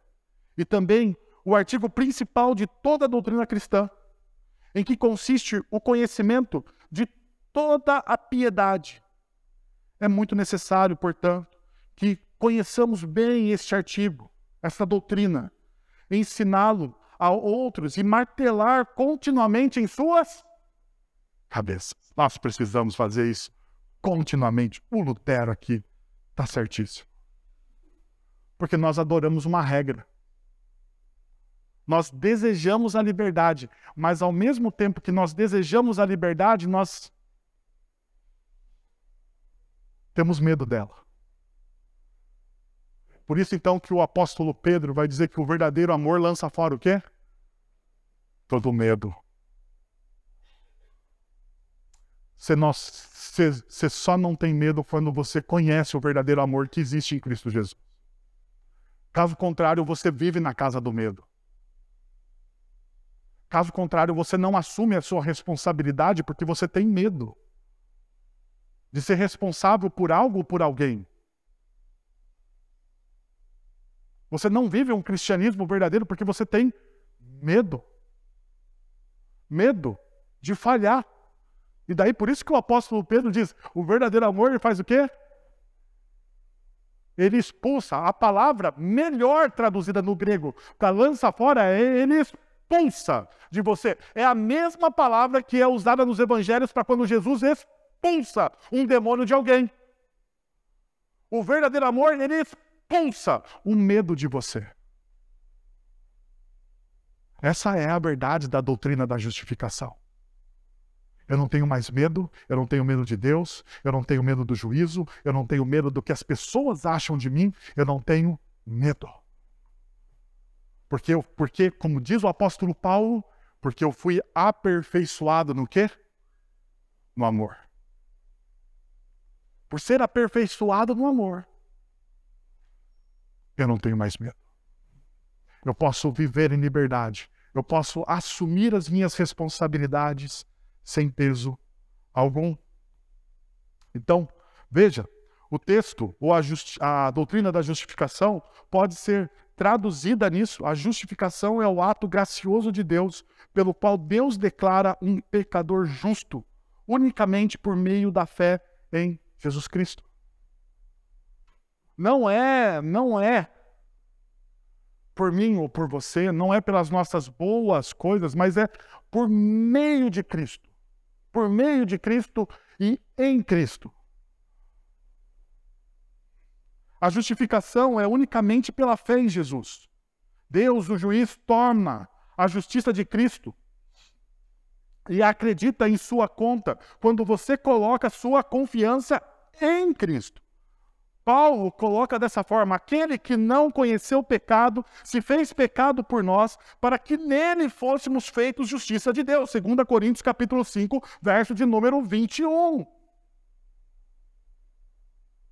E também o artigo principal de toda a doutrina cristã, em que consiste o conhecimento de toda a piedade. É muito necessário, portanto, que conheçamos bem este artigo, essa doutrina, ensiná-lo a outros e martelar continuamente em suas cabeças. Nós precisamos fazer isso continuamente. O Lutero aqui Está certíssimo. Porque nós adoramos uma regra. Nós desejamos a liberdade, mas ao mesmo tempo que nós desejamos a liberdade, nós temos medo dela. Por isso então que o apóstolo Pedro vai dizer que o verdadeiro amor lança fora o quê? Todo medo. Você só não tem medo quando você conhece o verdadeiro amor que existe em Cristo Jesus. Caso contrário, você vive na casa do medo. Caso contrário, você não assume a sua responsabilidade porque você tem medo de ser responsável por algo ou por alguém. Você não vive um cristianismo verdadeiro porque você tem medo. Medo de falhar. E daí por isso que o apóstolo Pedro diz: o verdadeiro amor ele faz o quê? Ele expulsa. A palavra melhor traduzida no grego para lança fora é ele expulsa de você. É a mesma palavra que é usada nos evangelhos para quando Jesus expulsa um demônio de alguém. O verdadeiro amor, ele expulsa o medo de você. Essa é a verdade da doutrina da justificação. Eu não tenho mais medo, eu não tenho medo de Deus, eu não tenho medo do juízo, eu não tenho medo do que as pessoas acham de mim, eu não tenho medo. Porque, porque como diz o apóstolo Paulo, porque eu fui aperfeiçoado no quê? No amor. Por ser aperfeiçoado no amor, eu não tenho mais medo. Eu posso viver em liberdade, eu posso assumir as minhas responsabilidades sem peso algum. Então, veja, o texto ou a, a, doutrina da justificação pode ser traduzida nisso. A justificação é o ato gracioso de Deus, pelo qual Deus declara um pecador justo, unicamente por meio da fé em Jesus Cristo. Não é, não é por mim ou por você, não é pelas nossas boas coisas, mas é por meio de Cristo por meio de Cristo e em Cristo. A justificação é unicamente pela fé em Jesus. Deus, o juiz, torna a justiça de Cristo e acredita em sua conta quando você coloca sua confiança em Cristo. Paulo coloca dessa forma: aquele que não conheceu o pecado se fez pecado por nós, para que nele fôssemos feitos justiça de Deus. 2 Coríntios capítulo 5, verso de número 21.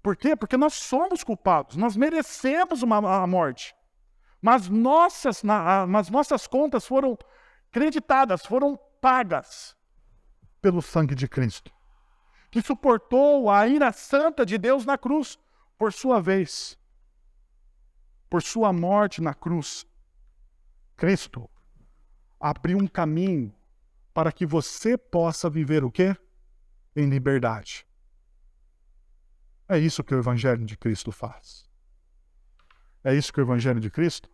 Por quê? Porque nós somos culpados, nós merecemos uma, morte. Mas nossas, na, mas nossas contas foram creditadas, foram pagas pelo sangue de Cristo, que suportou a ira santa de Deus na cruz por sua vez, por sua morte na cruz, Cristo abriu um caminho para que você possa viver o quê? Em liberdade. É isso que o Evangelho de Cristo faz. É isso que o Evangelho de Cristo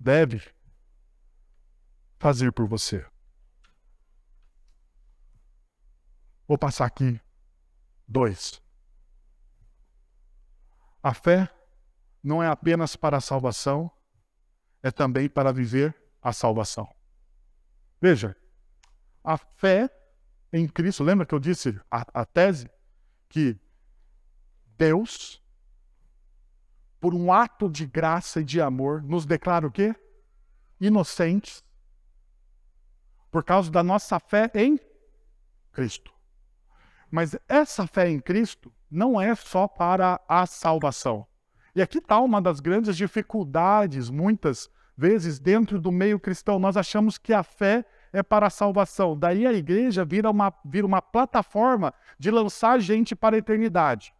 deve fazer por você. Vou passar aqui dois. A fé não é apenas para a salvação, é também para viver a salvação. Veja, a fé em Cristo, lembra que eu disse a, a tese que Deus, por um ato de graça e de amor, nos declara o quê? Inocentes, por causa da nossa fé em Cristo. Mas essa fé em Cristo não é só para a salvação. E aqui está uma das grandes dificuldades, muitas vezes, dentro do meio cristão. Nós achamos que a fé é para a salvação. Daí a igreja vira uma, vira uma plataforma de lançar gente para a eternidade.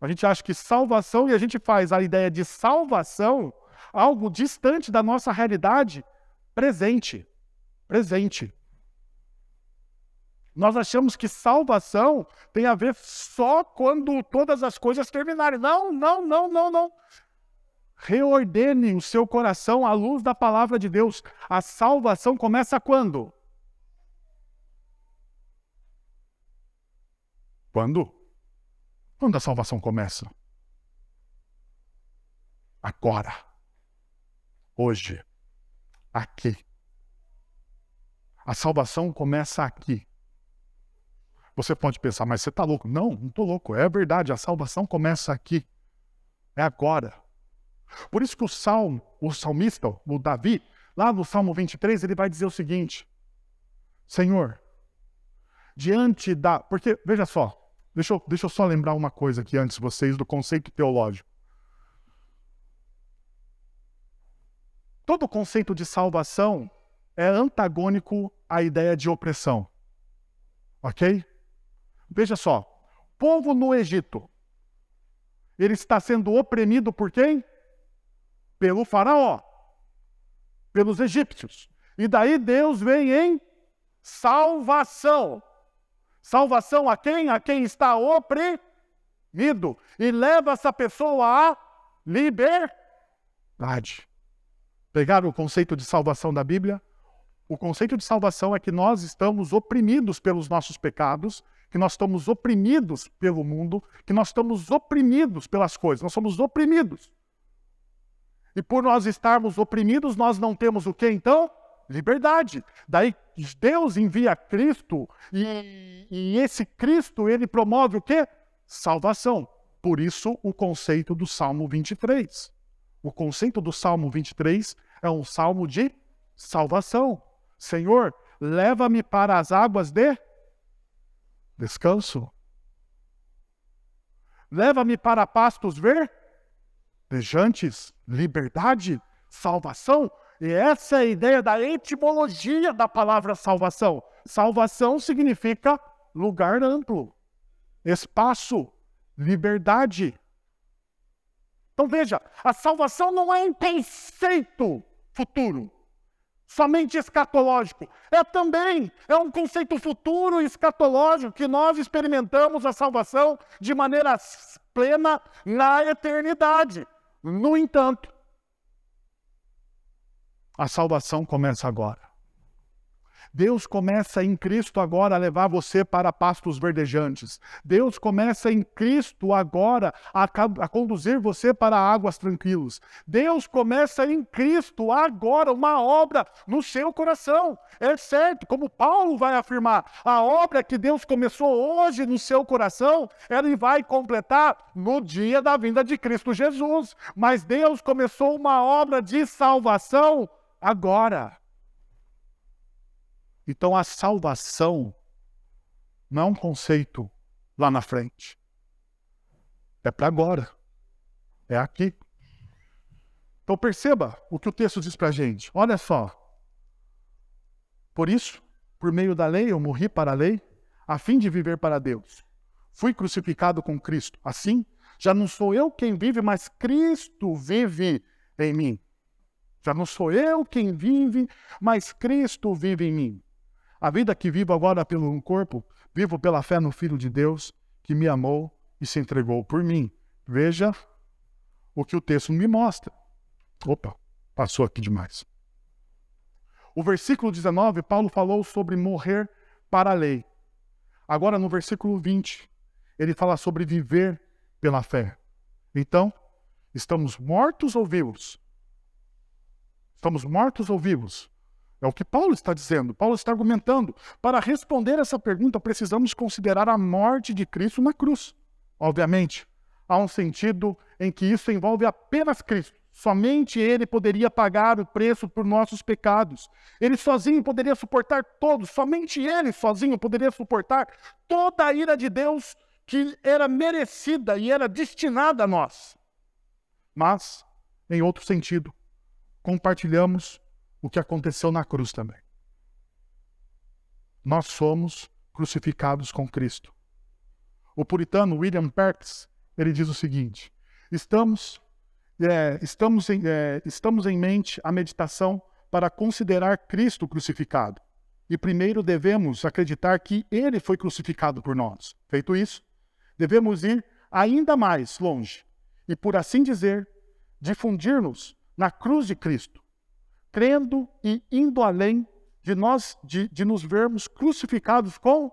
A gente acha que salvação, e a gente faz a ideia de salvação algo distante da nossa realidade presente. Presente. Nós achamos que salvação tem a ver só quando todas as coisas terminarem. Não, não, não, não, não. Reordene o seu coração à luz da palavra de Deus. A salvação começa quando? Quando? Quando a salvação começa? Agora. Hoje. Aqui. A salvação começa aqui. Você pode pensar, mas você está louco. Não, não estou louco. É verdade, a salvação começa aqui. É agora. Por isso que o salmo, o salmista, o Davi, lá no Salmo 23, ele vai dizer o seguinte: Senhor, diante da. Porque, veja só, deixa eu, deixa eu só lembrar uma coisa aqui antes, vocês, do conceito teológico. Todo conceito de salvação é antagônico à ideia de opressão. Ok? Veja só, povo no Egito, ele está sendo oprimido por quem? Pelo faraó, pelos egípcios. E daí Deus vem em salvação. Salvação a quem? A quem está oprimido. E leva essa pessoa à liberdade. Pegaram o conceito de salvação da Bíblia? O conceito de salvação é que nós estamos oprimidos pelos nossos pecados que nós estamos oprimidos pelo mundo, que nós estamos oprimidos pelas coisas, nós somos oprimidos. E por nós estarmos oprimidos, nós não temos o que então? Liberdade. Daí Deus envia Cristo e, e esse Cristo ele promove o que? Salvação. Por isso o conceito do Salmo 23. O conceito do Salmo 23 é um salmo de salvação. Senhor, leva-me para as águas de descanso. Leva-me para pastos verdejantes, liberdade, salvação. E essa é a ideia da etimologia da palavra salvação. Salvação significa lugar amplo, espaço, liberdade. Então veja, a salvação não é um conceito futuro somente escatológico. É também, é um conceito futuro escatológico que nós experimentamos a salvação de maneira plena na eternidade. No entanto, a salvação começa agora. Deus começa em Cristo agora a levar você para pastos verdejantes. Deus começa em Cristo agora a, a, conduzir você para águas tranquilas. Deus começa em Cristo agora uma obra no seu coração. É certo, como Paulo vai afirmar, a obra que Deus começou hoje no seu coração, ele vai completar no dia da vinda de Cristo Jesus. Mas Deus começou uma obra de salvação agora. Então a salvação não é um conceito lá na frente. É para agora. É aqui. Então perceba o que o texto diz para a gente. Olha só. Por isso, por meio da lei, eu morri para a lei, a fim de viver para Deus. Fui crucificado com Cristo. Assim, já não sou eu quem vive, mas Cristo vive em mim. Já não sou eu quem vive, mas Cristo vive em mim. A vida que vivo agora pelo corpo, vivo pela fé no Filho de Deus, que me amou e se entregou por mim. veja o que o texto me mostra. Opa, passou aqui demais. O versículo 19, Paulo falou sobre morrer para a lei. Agora, no versículo 20, ele fala sobre viver pela fé. Então, estamos mortos ou vivos? Estamos mortos ou vivos? É o que Paulo está dizendo. Paulo está argumentando. Para responder essa pergunta, precisamos considerar a morte de Cristo na cruz. Obviamente, há um sentido em que isso envolve apenas Cristo. Somente Ele poderia pagar o preço por nossos pecados. Ele sozinho poderia suportar todos. Somente Ele sozinho poderia suportar toda a ira de Deus que era merecida e era destinada a nós. Mas, em outro sentido, compartilhamos o que aconteceu na cruz também. Nós somos crucificados com Cristo. O puritano William Perks, ele diz o seguinte: estamos é, estamos, em, é, estamos em mente a meditação para considerar Cristo crucificado. E primeiro devemos acreditar que ele foi crucificado por nós. Feito isso, devemos ir ainda mais longe e, por assim dizer, difundir-nos na cruz de Cristo, crendo e indo além de nós de, de nos vermos crucificados com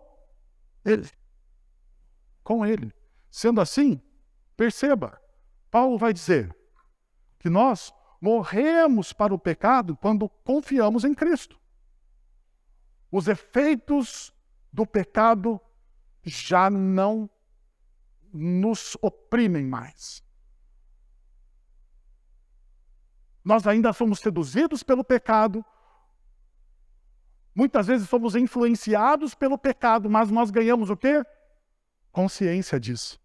ele. Com ele. Sendo assim, perceba, Paulo vai dizer: que nós morremos para o pecado quando confiamos em Cristo. Os efeitos do pecado já não nos oprimem mais. Nós ainda somos seduzidos pelo pecado, muitas vezes somos influenciados pelo pecado, mas nós ganhamos o quê? Consciência disso.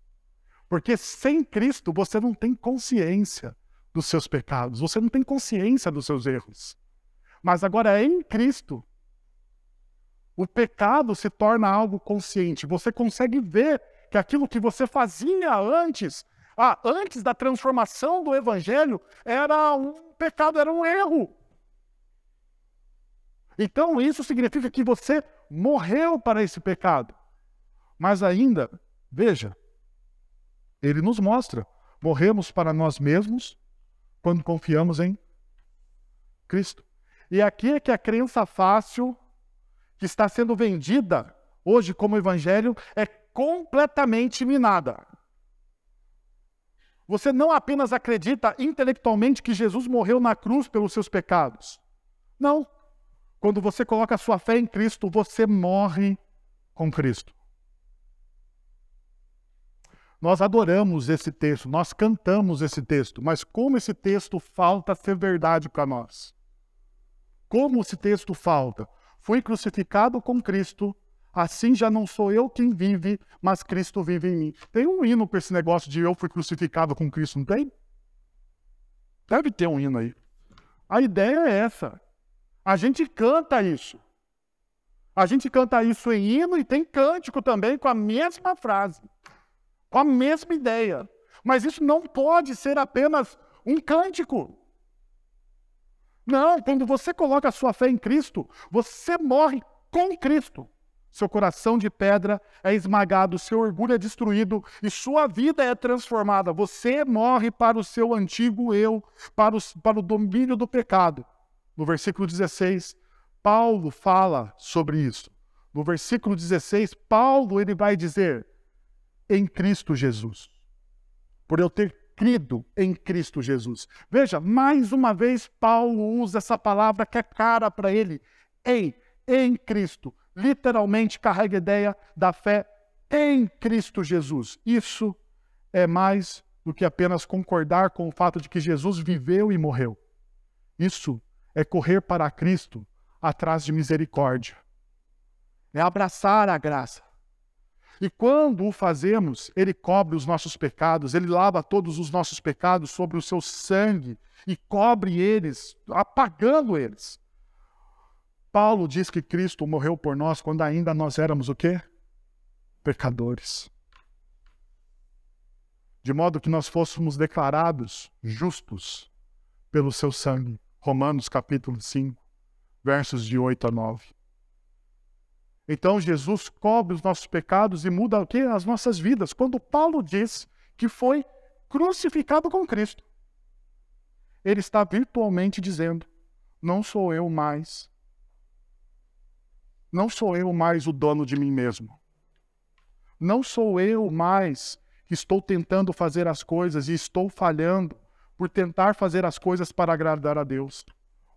Porque sem Cristo você não tem consciência dos seus pecados, você não tem consciência dos seus erros. Mas agora em Cristo, o pecado se torna algo consciente. Você consegue ver que aquilo que você fazia antes, ah, antes da transformação do evangelho, era um pecado, era um erro. Então isso significa que você morreu para esse pecado. Mas ainda, veja, ele nos mostra, morremos para nós mesmos quando confiamos em Cristo. E aqui é que a crença fácil, que está sendo vendida hoje como evangelho, é completamente minada. Você não apenas acredita intelectualmente que Jesus morreu na cruz pelos seus pecados. Não. Quando você coloca a sua fé em Cristo, você morre com Cristo. Nós adoramos esse texto, nós cantamos esse texto, mas como esse texto falta ser verdade para nós? Como esse texto falta? Fui crucificado com Cristo, assim já não sou eu quem vive, mas Cristo vive em mim. Tem um hino para esse negócio de eu fui crucificado com Cristo, não tem? Deve ter um hino aí. A ideia é essa. A gente canta isso. A gente canta isso em hino e tem cântico também com a mesma frase com a mesma ideia. Mas isso não pode ser apenas um cântico. Não, quando você coloca a sua fé em Cristo, você morre com Cristo. Seu coração de pedra é esmagado, seu orgulho é destruído e sua vida é transformada. Você morre para o seu antigo eu, para o, para o domínio do pecado. No versículo 16, Paulo fala sobre isso. No versículo 16, Paulo ele vai dizer: em Cristo Jesus. Por eu ter crido em Cristo Jesus. Veja, mais uma vez, Paulo usa essa palavra que é cara para ele. Em, em Cristo. Literalmente carrega a ideia da fé em Cristo Jesus. Isso é mais do que apenas concordar com o fato de que Jesus viveu e morreu. Isso é correr para Cristo atrás de misericórdia. É abraçar a graça. E quando o fazemos, ele cobre os nossos pecados, ele lava todos os nossos pecados sobre o seu sangue e cobre eles, apagando eles. Paulo diz que Cristo morreu por nós quando ainda nós éramos o quê? Pecadores. De modo que nós fôssemos declarados justos pelo seu sangue. Romanos capítulo 5, versos de 8 a 9. Então Jesus cobre os nossos pecados e muda o quê? As nossas vidas. Quando Paulo diz que foi crucificado com Cristo. Ele está virtualmente dizendo: não sou eu mais. Não sou eu mais o dono de mim mesmo. Não sou eu mais que estou tentando fazer as coisas e estou falhando por tentar fazer as coisas para agradar a Deus.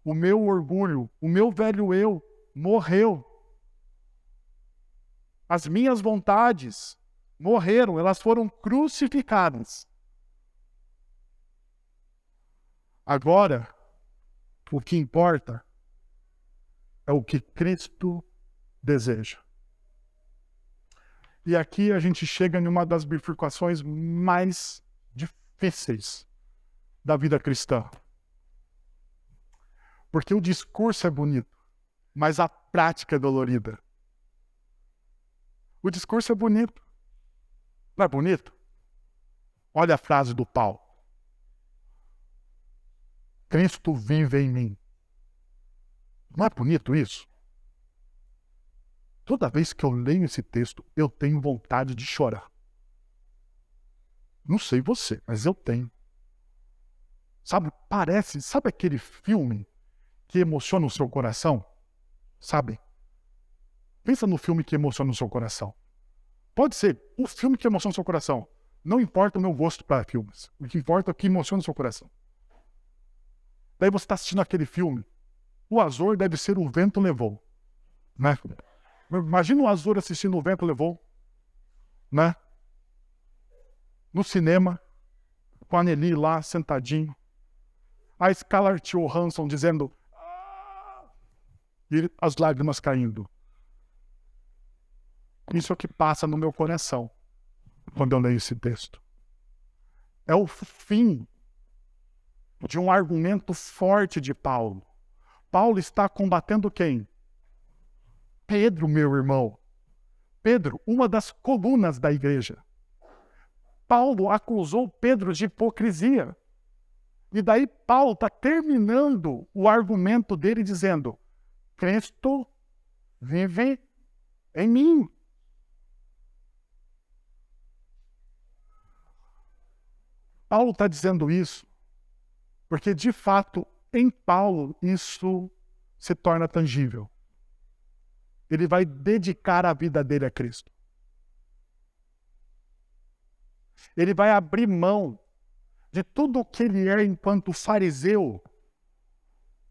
O meu orgulho, o meu velho eu morreu. As minhas vontades morreram, elas foram crucificadas. Agora, o que importa é o que Cristo deseja. E aqui a gente chega em uma das bifurcações mais difíceis da vida cristã. Porque o discurso é bonito, mas a prática é dolorida. O discurso é bonito. Não é bonito? Olha a frase do Paulo. Cristo vive em mim. Não é bonito isso? Toda vez que eu leio esse texto, eu tenho vontade de chorar. Não sei você, mas eu tenho. Sabe, parece, sabe aquele filme que emociona o seu coração? Sabe? Pensa no filme que emociona o seu coração. Pode ser o filme que emociona o seu coração. Não importa o meu gosto para filmes. O que importa é o que emociona o seu coração. Daí você está assistindo aquele filme. O Azor deve ser o vento levou. Né? Imagina o Azul assistindo O Vento Levou, né? No cinema, com a Nelly lá sentadinho. A Scarlett Johansson dizendo. Ah! E as lágrimas caindo. Isso é o que passa no meu coração quando eu leio esse texto. É o fim de um argumento forte de Paulo. Paulo está combatendo quem? Pedro, meu irmão. Pedro, uma das colunas da igreja. Paulo acusou Pedro de hipocrisia. E daí Paulo está terminando o argumento dele dizendo: Cristo vive em mim. Paulo está dizendo isso porque, de fato, em Paulo isso se torna tangível ele vai dedicar a vida dele a Cristo. Ele vai abrir mão de tudo o que ele é enquanto fariseu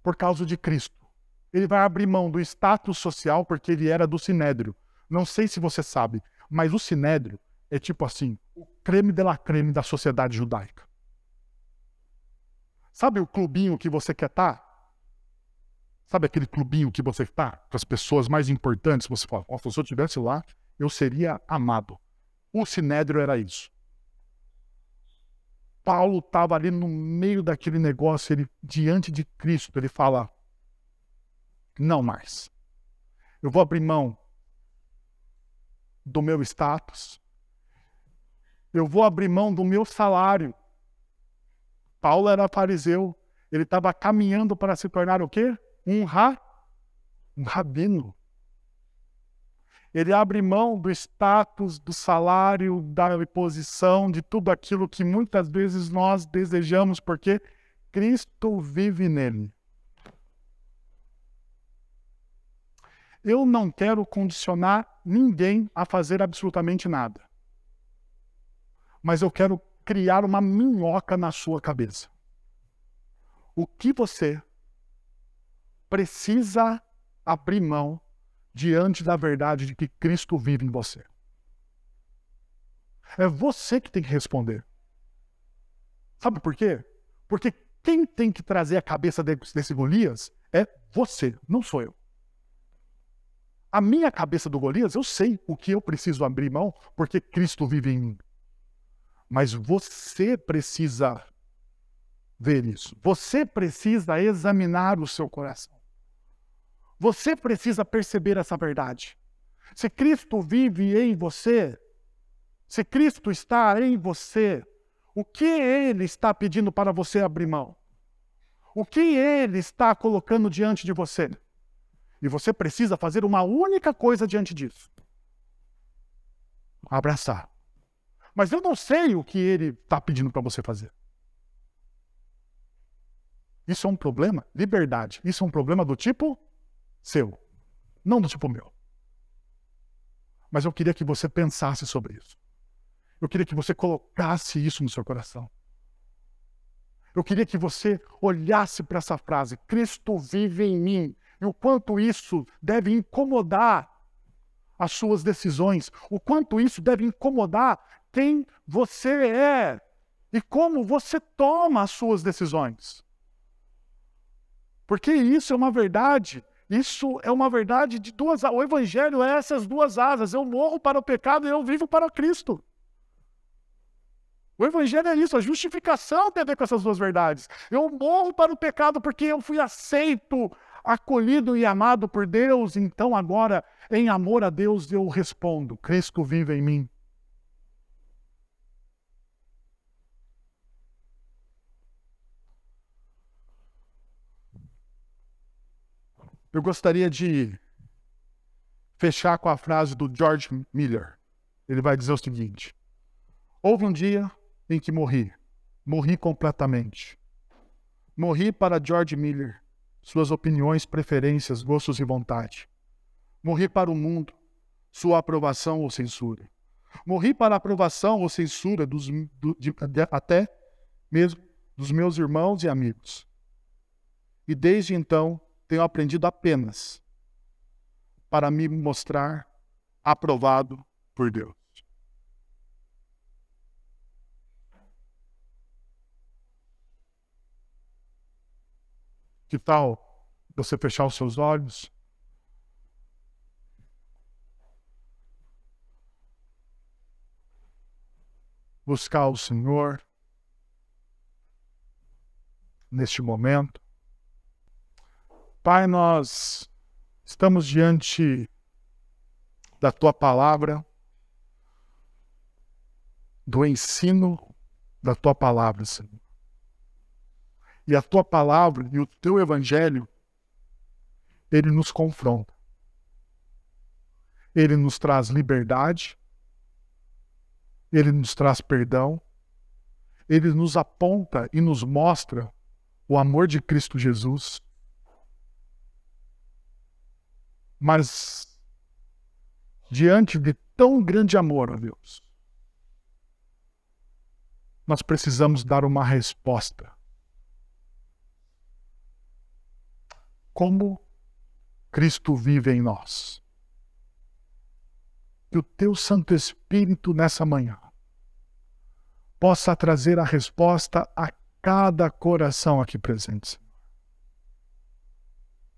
por causa de Cristo. Ele vai abrir mão do status social porque ele era do sinédrio. Não sei se você sabe, mas o sinédrio é tipo assim, o creme de la creme da sociedade judaica. Sabe o clubinho que você quer estar? Sabe aquele clubinho que você está? Com as pessoas mais importantes, você fala, se eu estivesse lá, eu seria amado. O Sinédrio era isso. Paulo estava ali no meio daquele negócio, ele diante de Cristo, ele fala: não mais. Eu vou abrir mão do meu status. Eu vou abrir mão do meu salário. Paulo era fariseu, ele estava caminhando para se tornar o quê? Um, ra, um rabino. Ele abre mão do status, do salário, da posição, de tudo aquilo que muitas vezes nós desejamos, porque Cristo vive nele. Eu não quero condicionar ninguém a fazer absolutamente nada. Mas eu quero criar uma minhoca na sua cabeça. O que você precisa abrir mão diante da verdade de que Cristo vive em você. É você que tem que responder. Sabe por quê? Porque quem tem que trazer a cabeça desse Golias é você, não sou eu. A minha cabeça do Golias, eu sei o que eu preciso abrir mão, porque Cristo vive em mim. Mas você precisa ver isso. Você precisa examinar o seu coração. Você precisa perceber essa verdade. Se Cristo vive em você, se Cristo está em você, o que Ele está pedindo para você abrir mão? O que Ele está colocando diante de você? E você precisa fazer uma única coisa diante disso: abraçar. mas eu não sei o que ele está pedindo para você fazer. Isso é um problema? Liberdade. Isso é um problema do tipo seu, não do tipo meu. Mas eu queria que você pensasse sobre isso. Eu queria que você colocasse isso no seu coração. Eu queria que você olhasse para essa frase: Cristo vive em mim. E o quanto isso deve incomodar as suas decisões, o quanto isso deve incomodar quem você é e como você toma as suas decisões. Porque isso é uma verdade isso é uma verdade de duas O evangelho é essas duas asas. Eu morro para o pecado e eu vivo para Cristo. O evangelho é isso, a justificação tem a ver com essas duas verdades. Eu morro para o pecado porque eu fui aceito, acolhido e amado por Deus. Então agora, em amor a Deus, eu respondo: Cristo vive em mim. Eu gostaria de fechar com a frase do George Miller. Ele vai dizer o seguinte: Houve um dia em que morri, morri completamente. Morri para George Miller, suas opiniões, preferências, gostos e vontade. Morri para o mundo, sua aprovação ou censura. Morri para a aprovação ou censura dos, do, de, até mesmo dos meus irmãos e amigos. E desde então tenho aprendido apenas para me mostrar aprovado por Deus. Que tal você fechar os seus olhos? Buscar o Senhor neste momento. Pai, nós estamos diante da tua palavra, do ensino da tua palavra, Senhor. E a tua palavra e o teu evangelho, ele nos confronta. Ele nos traz liberdade, ele nos traz perdão, ele nos aponta e nos mostra o amor de Cristo Jesus Mas, diante de tão grande amor, ó Deus, nós precisamos dar uma resposta. Como Cristo vive em nós. Que o teu Santo Espírito nessa manhã possa trazer a resposta a cada coração aqui presente.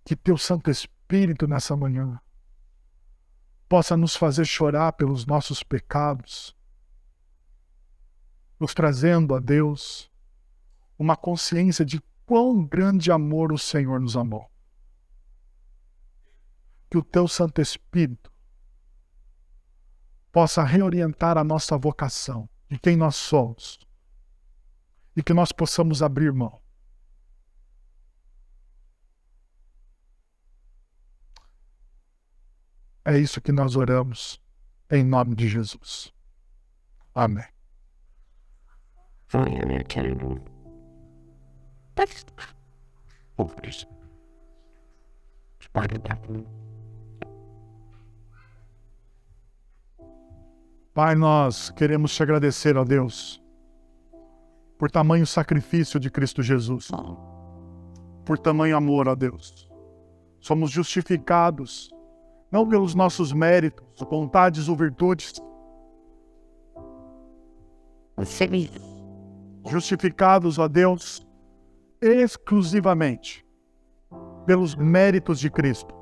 Que teu Santo Espírito Espírito nessa manhã possa nos fazer chorar pelos nossos pecados, nos trazendo a Deus uma consciência de quão grande amor o Senhor nos amou. Que o teu Santo Espírito possa reorientar a nossa vocação, de quem nós somos, e que nós possamos abrir mão É isso que nós oramos em nome de Jesus. Amém. Pai, nós queremos te agradecer, ó Deus, por tamanho sacrifício de Cristo Jesus, por tamanho amor, ó Deus. Somos justificados não pelos nossos méritos, vontades ou virtudes. Justificados, ó Deus, exclusivamente pelos méritos de Cristo.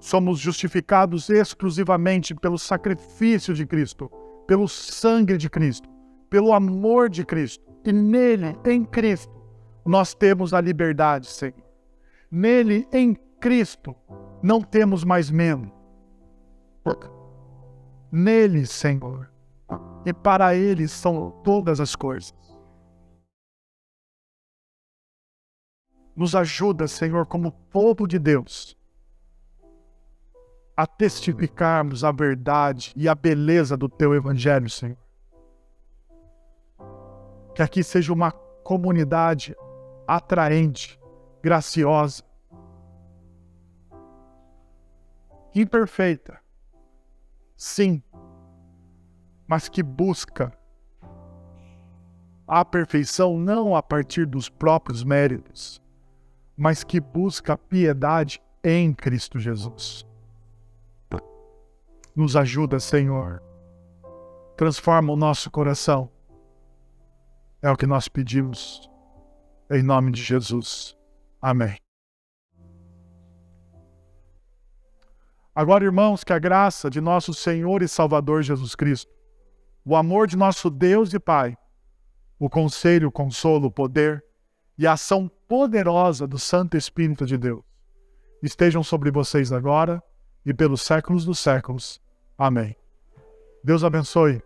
Somos justificados exclusivamente pelo sacrifício de Cristo, pelo sangue de Cristo, pelo amor de Cristo. E nele, em Cristo, nós temos a liberdade, Senhor. Nele, em Cristo, não temos mais medo. Nele, Senhor, e para Ele são todas as coisas. Nos ajuda, Senhor, como povo de Deus, a testificarmos a verdade e a beleza do Teu Evangelho, Senhor. Que aqui seja uma comunidade atraente, graciosa, imperfeita, sim, mas que busca a perfeição não a partir dos próprios méritos, mas que busca a piedade em Cristo Jesus. Nos ajuda, Senhor. Transforma o nosso coração. É o que nós pedimos. Em nome de Jesus. Amém. Agora, irmãos, que a graça de nosso Senhor e Salvador Jesus Cristo, o amor de nosso Deus e Pai, o conselho, o consolo, o poder e a ação poderosa do Santo Espírito de Deus estejam sobre vocês agora e pelos séculos dos séculos. Amém. Deus abençoe.